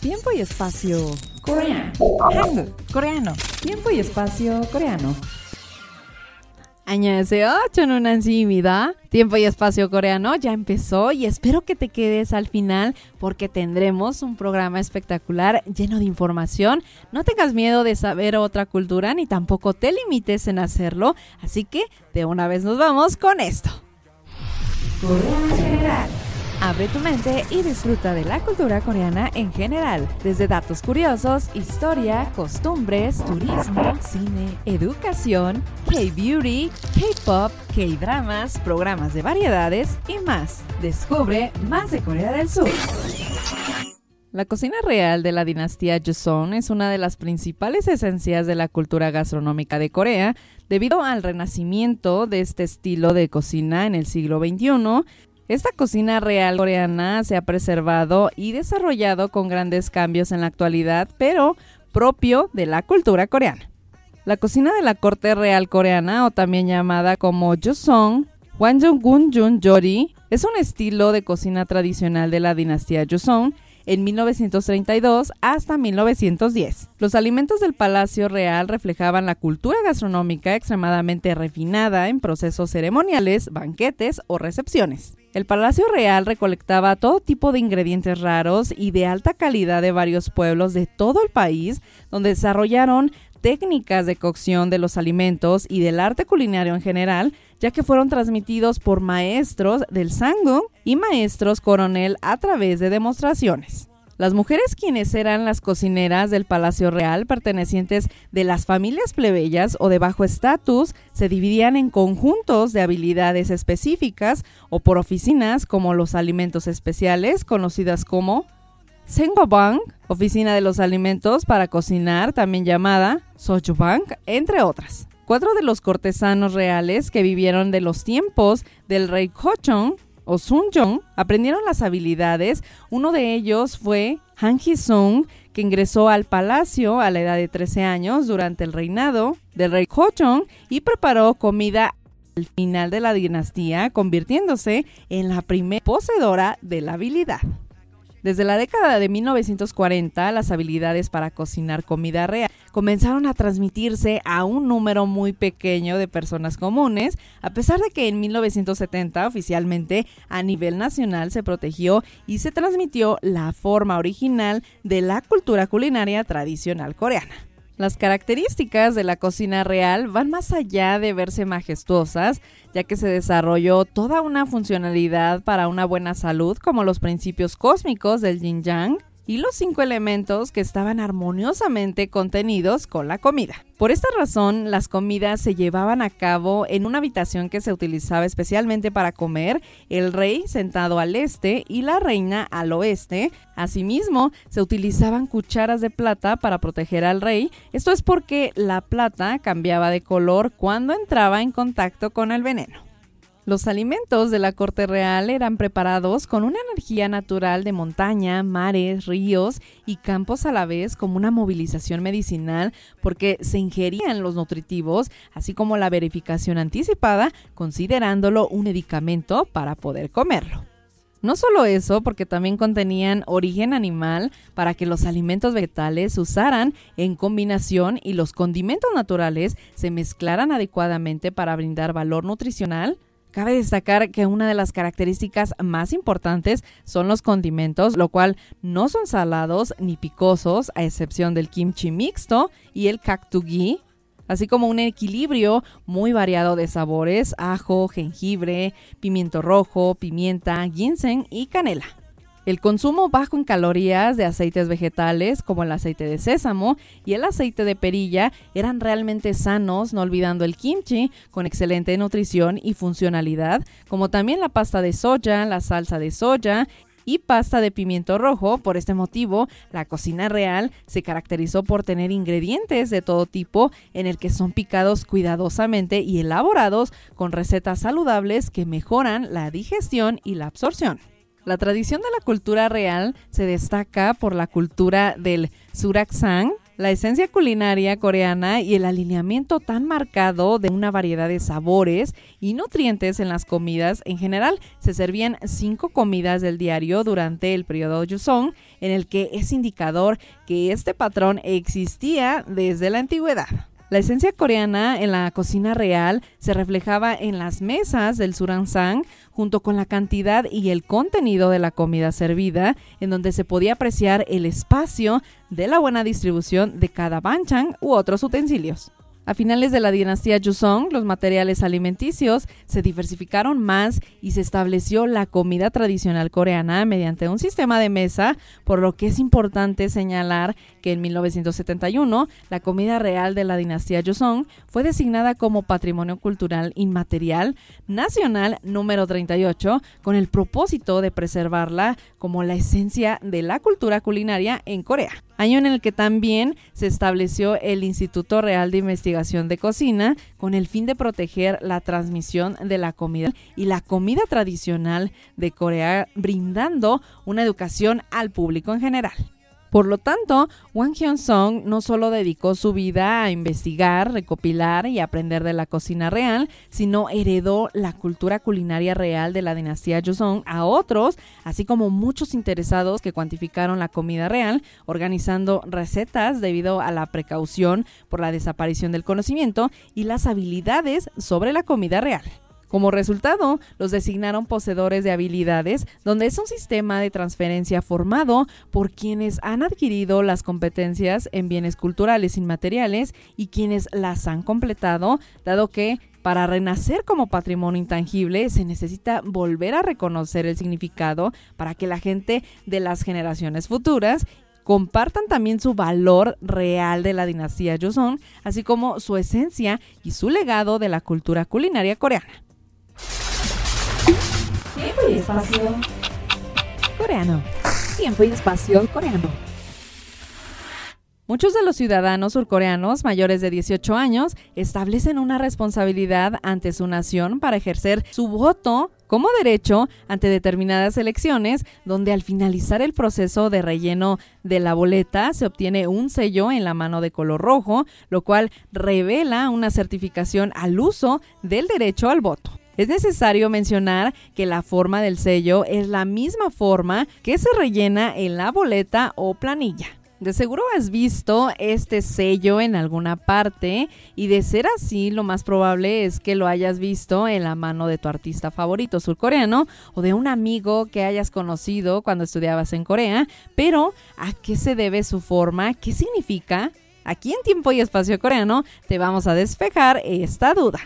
Tiempo y espacio coreano. Coreano. Tiempo y espacio coreano. Añadese 8 en una encimida. Tiempo y espacio coreano ya empezó y espero que te quedes al final porque tendremos un programa espectacular lleno de información. No tengas miedo de saber otra cultura ni tampoco te limites en hacerlo. Así que de una vez nos vamos con esto. Corea General. Abre tu mente y disfruta de la cultura coreana en general, desde datos curiosos, historia, costumbres, turismo, cine, educación, K-beauty, K-pop, K-dramas, programas de variedades y más. Descubre más de Corea del Sur. La cocina real de la dinastía Joseon es una de las principales esencias de la cultura gastronómica de Corea, debido al renacimiento de este estilo de cocina en el siglo XXI, esta cocina real coreana se ha preservado y desarrollado con grandes cambios en la actualidad, pero propio de la cultura coreana. La cocina de la corte real coreana, o también llamada como Joseon, Wanjong-gun-jun Jori, es un estilo de cocina tradicional de la dinastía Joseon en 1932 hasta 1910. Los alimentos del Palacio Real reflejaban la cultura gastronómica extremadamente refinada en procesos ceremoniales, banquetes o recepciones. El Palacio Real recolectaba todo tipo de ingredientes raros y de alta calidad de varios pueblos de todo el país, donde desarrollaron técnicas de cocción de los alimentos y del arte culinario en general, ya que fueron transmitidos por maestros del Sangong y maestros coronel a través de demostraciones. Las mujeres quienes eran las cocineras del Palacio Real pertenecientes de las familias plebeyas o de bajo estatus se dividían en conjuntos de habilidades específicas o por oficinas como los alimentos especiales conocidas como Sengobang, oficina de los alimentos para cocinar, también llamada Sojubang, entre otras. Cuatro de los cortesanos reales que vivieron de los tiempos del rey Kochong o Sunjong aprendieron las habilidades. Uno de ellos fue Han Ji-sung, que ingresó al palacio a la edad de 13 años durante el reinado del rey Kochong y preparó comida al final de la dinastía, convirtiéndose en la primera poseedora de la habilidad. Desde la década de 1940, las habilidades para cocinar comida real comenzaron a transmitirse a un número muy pequeño de personas comunes, a pesar de que en 1970 oficialmente a nivel nacional se protegió y se transmitió la forma original de la cultura culinaria tradicional coreana. Las características de la cocina real van más allá de verse majestuosas, ya que se desarrolló toda una funcionalidad para una buena salud como los principios cósmicos del yin yang, y los cinco elementos que estaban armoniosamente contenidos con la comida. Por esta razón, las comidas se llevaban a cabo en una habitación que se utilizaba especialmente para comer, el rey sentado al este y la reina al oeste. Asimismo, se utilizaban cucharas de plata para proteger al rey. Esto es porque la plata cambiaba de color cuando entraba en contacto con el veneno. Los alimentos de la corte real eran preparados con una energía natural de montaña, mares, ríos y campos a la vez como una movilización medicinal porque se ingerían los nutritivos, así como la verificación anticipada, considerándolo un medicamento para poder comerlo. No solo eso, porque también contenían origen animal para que los alimentos vegetales se usaran en combinación y los condimentos naturales se mezclaran adecuadamente para brindar valor nutricional, Cabe destacar que una de las características más importantes son los condimentos, lo cual no son salados ni picosos, a excepción del kimchi mixto y el kaktugi, así como un equilibrio muy variado de sabores, ajo, jengibre, pimiento rojo, pimienta, ginseng y canela. El consumo bajo en calorías de aceites vegetales como el aceite de sésamo y el aceite de perilla eran realmente sanos, no olvidando el kimchi con excelente nutrición y funcionalidad, como también la pasta de soya, la salsa de soya y pasta de pimiento rojo. Por este motivo, la cocina real se caracterizó por tener ingredientes de todo tipo en el que son picados cuidadosamente y elaborados con recetas saludables que mejoran la digestión y la absorción. La tradición de la cultura real se destaca por la cultura del Suraksang, La esencia culinaria coreana y el alineamiento tan marcado de una variedad de sabores y nutrientes en las comidas en general. Se servían cinco comidas del diario durante el periodo Joseon, en el que es indicador que este patrón existía desde la antigüedad. La esencia coreana en la cocina real se reflejaba en las mesas del Surangsang junto con la cantidad y el contenido de la comida servida, en donde se podía apreciar el espacio de la buena distribución de cada banchan u otros utensilios. A finales de la dinastía Joseon, los materiales alimenticios se diversificaron más y se estableció la comida tradicional coreana mediante un sistema de mesa, por lo que es importante señalar que en 1971 la comida real de la dinastía Joseon fue designada como Patrimonio Cultural Inmaterial Nacional número 38 con el propósito de preservarla como la esencia de la cultura culinaria en Corea año en el que también se estableció el Instituto Real de Investigación de Cocina con el fin de proteger la transmisión de la comida y la comida tradicional de Corea, brindando una educación al público en general. Por lo tanto, Wang Hyun-sung no solo dedicó su vida a investigar, recopilar y aprender de la cocina real, sino heredó la cultura culinaria real de la dinastía Joseon a otros, así como muchos interesados que cuantificaron la comida real, organizando recetas debido a la precaución por la desaparición del conocimiento y las habilidades sobre la comida real. Como resultado, los designaron poseedores de habilidades, donde es un sistema de transferencia formado por quienes han adquirido las competencias en bienes culturales inmateriales y quienes las han completado, dado que para renacer como patrimonio intangible se necesita volver a reconocer el significado para que la gente de las generaciones futuras compartan también su valor real de la dinastía Joseon, así como su esencia y su legado de la cultura culinaria coreana. Tiempo y espacio Coreano. Tiempo y espacio coreano. Muchos de los ciudadanos surcoreanos mayores de 18 años establecen una responsabilidad ante su nación para ejercer su voto como derecho ante determinadas elecciones, donde al finalizar el proceso de relleno de la boleta se obtiene un sello en la mano de color rojo, lo cual revela una certificación al uso del derecho al voto. Es necesario mencionar que la forma del sello es la misma forma que se rellena en la boleta o planilla. De seguro has visto este sello en alguna parte y de ser así lo más probable es que lo hayas visto en la mano de tu artista favorito surcoreano o de un amigo que hayas conocido cuando estudiabas en Corea, pero ¿a qué se debe su forma? ¿Qué significa? Aquí en Tiempo y Espacio Coreano te vamos a despejar esta duda.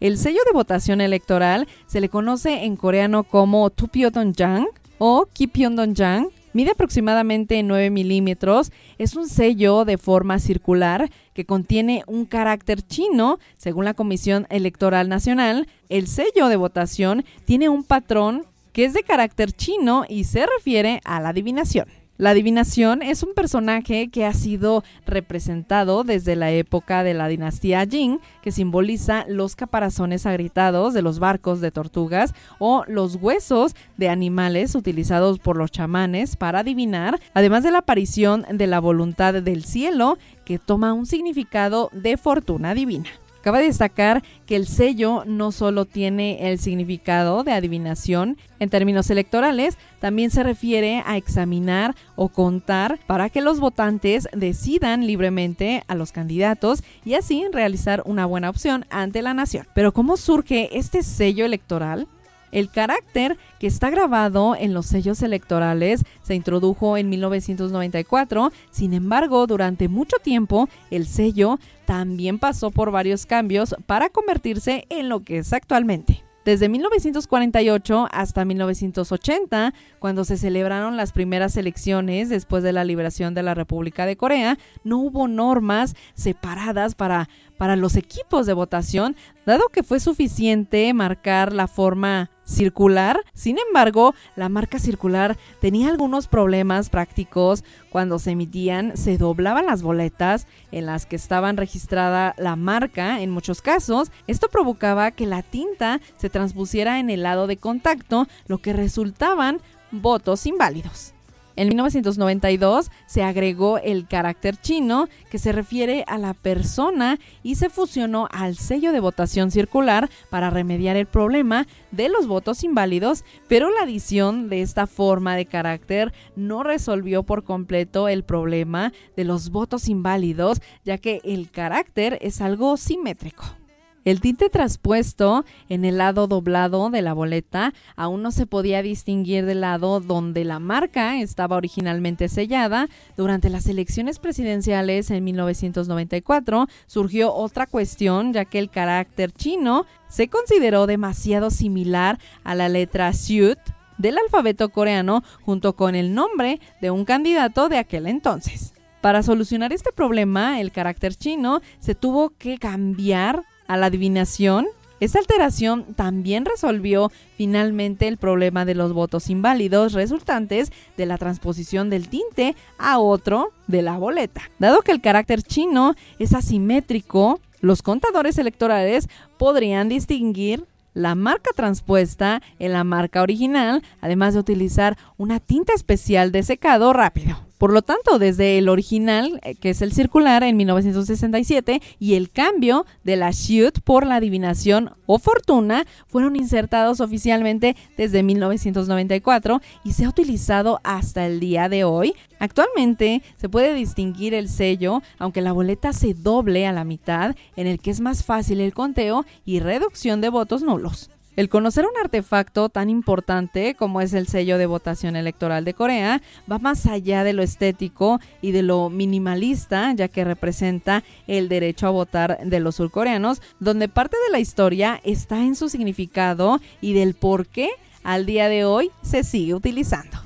El sello de votación electoral se le conoce en coreano como Tupyeodonjang o Kipyeondonjang. Mide aproximadamente 9 milímetros. Es un sello de forma circular que contiene un carácter chino. Según la Comisión Electoral Nacional, el sello de votación tiene un patrón que es de carácter chino y se refiere a la adivinación. La adivinación es un personaje que ha sido representado desde la época de la dinastía Jin, que simboliza los caparazones agrietados de los barcos de tortugas o los huesos de animales utilizados por los chamanes para adivinar, además de la aparición de la voluntad del cielo, que toma un significado de fortuna divina. Cabe destacar que el sello no solo tiene el significado de adivinación en términos electorales, también se refiere a examinar o contar para que los votantes decidan libremente a los candidatos y así realizar una buena opción ante la nación. Pero ¿cómo surge este sello electoral? El carácter que está grabado en los sellos electorales se introdujo en 1994, sin embargo, durante mucho tiempo el sello también pasó por varios cambios para convertirse en lo que es actualmente. Desde 1948 hasta 1980, cuando se celebraron las primeras elecciones después de la liberación de la República de Corea, no hubo normas separadas para, para los equipos de votación, dado que fue suficiente marcar la forma circular. Sin embargo, la marca circular tenía algunos problemas prácticos. Cuando se emitían, se doblaban las boletas en las que estaban registrada la marca en muchos casos. Esto provocaba que la tinta se transpusiera en el lado de contacto, lo que resultaban votos inválidos. En 1992 se agregó el carácter chino que se refiere a la persona y se fusionó al sello de votación circular para remediar el problema de los votos inválidos, pero la adición de esta forma de carácter no resolvió por completo el problema de los votos inválidos, ya que el carácter es algo simétrico. El tinte traspuesto en el lado doblado de la boleta aún no se podía distinguir del lado donde la marca estaba originalmente sellada. Durante las elecciones presidenciales en 1994 surgió otra cuestión ya que el carácter chino se consideró demasiado similar a la letra Siut del alfabeto coreano junto con el nombre de un candidato de aquel entonces. Para solucionar este problema, el carácter chino se tuvo que cambiar a la adivinación, esta alteración también resolvió finalmente el problema de los votos inválidos resultantes de la transposición del tinte a otro de la boleta. Dado que el carácter chino es asimétrico, los contadores electorales podrían distinguir la marca transpuesta en la marca original, además de utilizar una tinta especial de secado rápido. Por lo tanto, desde el original, eh, que es el circular en 1967, y el cambio de la shoot por la adivinación o fortuna fueron insertados oficialmente desde 1994 y se ha utilizado hasta el día de hoy. Actualmente se puede distinguir el sello, aunque la boleta se doble a la mitad, en el que es más fácil el conteo y reducción de votos nulos. El conocer un artefacto tan importante como es el sello de votación electoral de Corea va más allá de lo estético y de lo minimalista, ya que representa el derecho a votar de los surcoreanos, donde parte de la historia está en su significado y del por qué al día de hoy se sigue utilizando.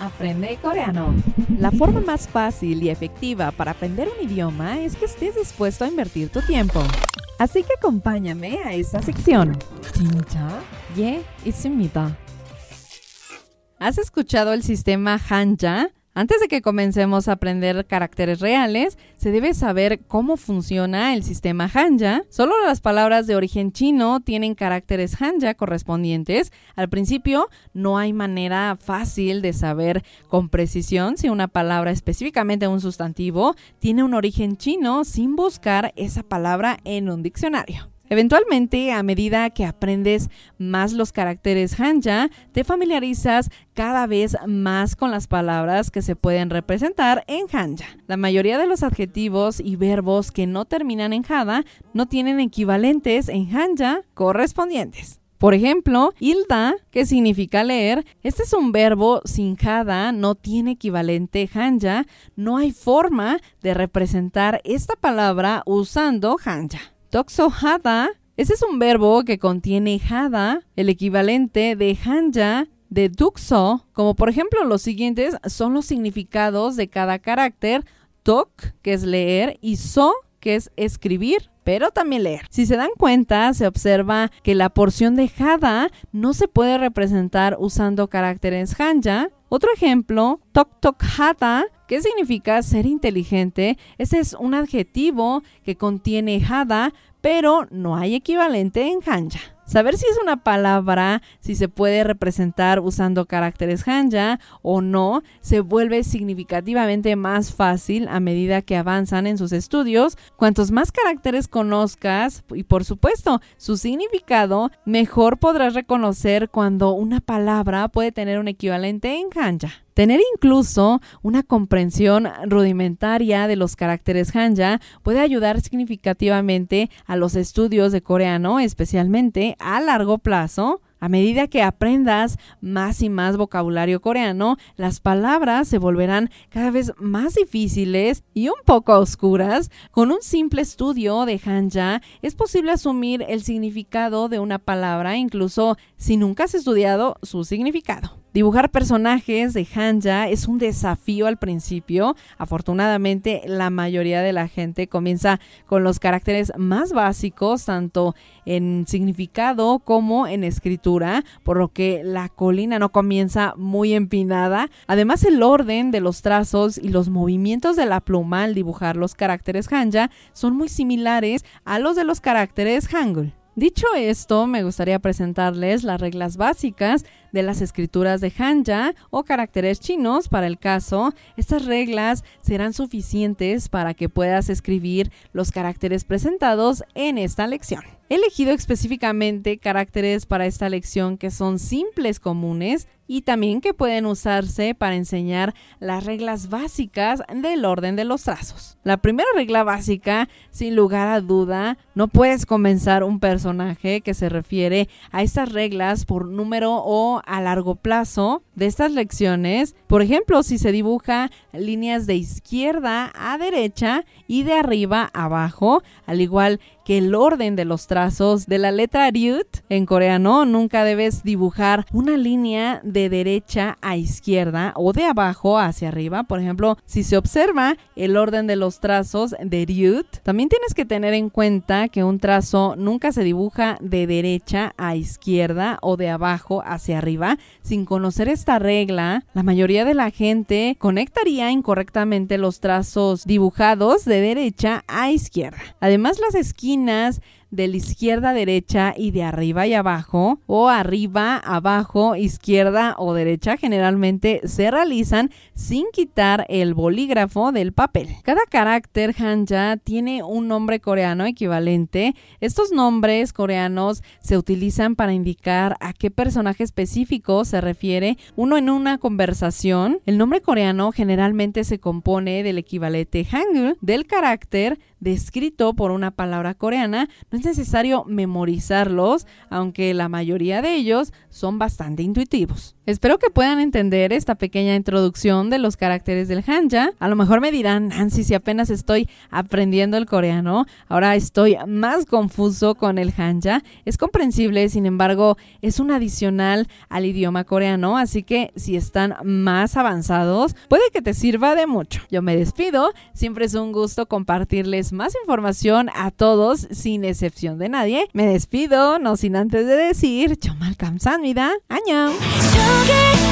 Aprende coreano. La forma más fácil y efectiva para aprender un idioma es que estés dispuesto a invertir tu tiempo. Así que acompáñame a esta sección. 진짜? 예, 있습니다. ¿Has escuchado el sistema Hanja? Antes de que comencemos a aprender caracteres reales, se debe saber cómo funciona el sistema Hanja. Solo las palabras de origen chino tienen caracteres Hanja correspondientes. Al principio, no hay manera fácil de saber con precisión si una palabra, específicamente un sustantivo, tiene un origen chino sin buscar esa palabra en un diccionario. Eventualmente, a medida que aprendes más los caracteres Hanja, te familiarizas cada vez más con las palabras que se pueden representar en Hanja. La mayoría de los adjetivos y verbos que no terminan en Hada no tienen equivalentes en Hanja correspondientes. Por ejemplo, Hilda, que significa leer, este es un verbo sin Hada, no tiene equivalente Hanja, no hay forma de representar esta palabra usando Hanja. Toxo hada. Ese es un verbo que contiene hada, el equivalente de hanja de duxo, como por ejemplo los siguientes son los significados de cada carácter, tok, que es leer, y so, que es escribir pero también leer. Si se dan cuenta, se observa que la porción de hada no se puede representar usando caracteres hanja. Otro ejemplo, tok tok ¿Qué significa ser inteligente? Ese es un adjetivo que contiene hada, pero no hay equivalente en hanja. Saber si es una palabra, si se puede representar usando caracteres hanja o no, se vuelve significativamente más fácil a medida que avanzan en sus estudios. Cuantos más caracteres conozcas y por supuesto su significado, mejor podrás reconocer cuando una palabra puede tener un equivalente en hanja. Tener incluso una comprensión rudimentaria de los caracteres hanja puede ayudar significativamente a los estudios de coreano, especialmente a largo plazo. A medida que aprendas más y más vocabulario coreano, las palabras se volverán cada vez más difíciles y un poco oscuras. Con un simple estudio de Hanja es posible asumir el significado de una palabra incluso si nunca has estudiado su significado. Dibujar personajes de Hanja es un desafío al principio. Afortunadamente, la mayoría de la gente comienza con los caracteres más básicos, tanto en significado como en escritura, por lo que la colina no comienza muy empinada. Además, el orden de los trazos y los movimientos de la pluma al dibujar los caracteres Hanja son muy similares a los de los caracteres Hangul. Dicho esto, me gustaría presentarles las reglas básicas de las escrituras de Hanja o caracteres chinos para el caso, estas reglas serán suficientes para que puedas escribir los caracteres presentados en esta lección. He elegido específicamente caracteres para esta lección que son simples comunes y también que pueden usarse para enseñar las reglas básicas del orden de los trazos. La primera regla básica, sin lugar a duda, no puedes comenzar un personaje que se refiere a estas reglas por número o a largo plazo de estas lecciones. Por ejemplo, si se dibuja líneas de izquierda a derecha y de arriba a abajo, al igual que el orden de los trazos de la letra Ryut en coreano, nunca debes dibujar una línea de derecha a izquierda o de abajo hacia arriba. Por ejemplo, si se observa el orden de los trazos de Ryut, también tienes que tener en cuenta que un trazo nunca se dibuja de derecha a izquierda o de abajo hacia arriba. Sin conocer esta regla, la mayoría de la gente conectaría incorrectamente los trazos dibujados de derecha a izquierda. Además, las esquinas de la izquierda a derecha y de arriba y abajo, o arriba, abajo, izquierda o derecha, generalmente se realizan sin quitar el bolígrafo del papel. Cada carácter hanja tiene un nombre coreano equivalente. Estos nombres coreanos se utilizan para indicar a qué personaje específico se refiere uno en una conversación. El nombre coreano generalmente se compone del equivalente hangul del carácter descrito por una palabra coreana. No es necesario memorizarlos, aunque la mayoría de ellos son bastante intuitivos. Espero que puedan entender esta pequeña introducción de los caracteres del hanja. A lo mejor me dirán, Nancy, si apenas estoy aprendiendo el coreano, ahora estoy más confuso con el hanja. Es comprensible, sin embargo, es un adicional al idioma coreano, así que si están más avanzados, puede que te sirva de mucho. Yo me despido, siempre es un gusto compartirles más información a todos, sin excepción de nadie. Me despido, no sin antes de decir, Chomal Kamsanmida, año. Okay.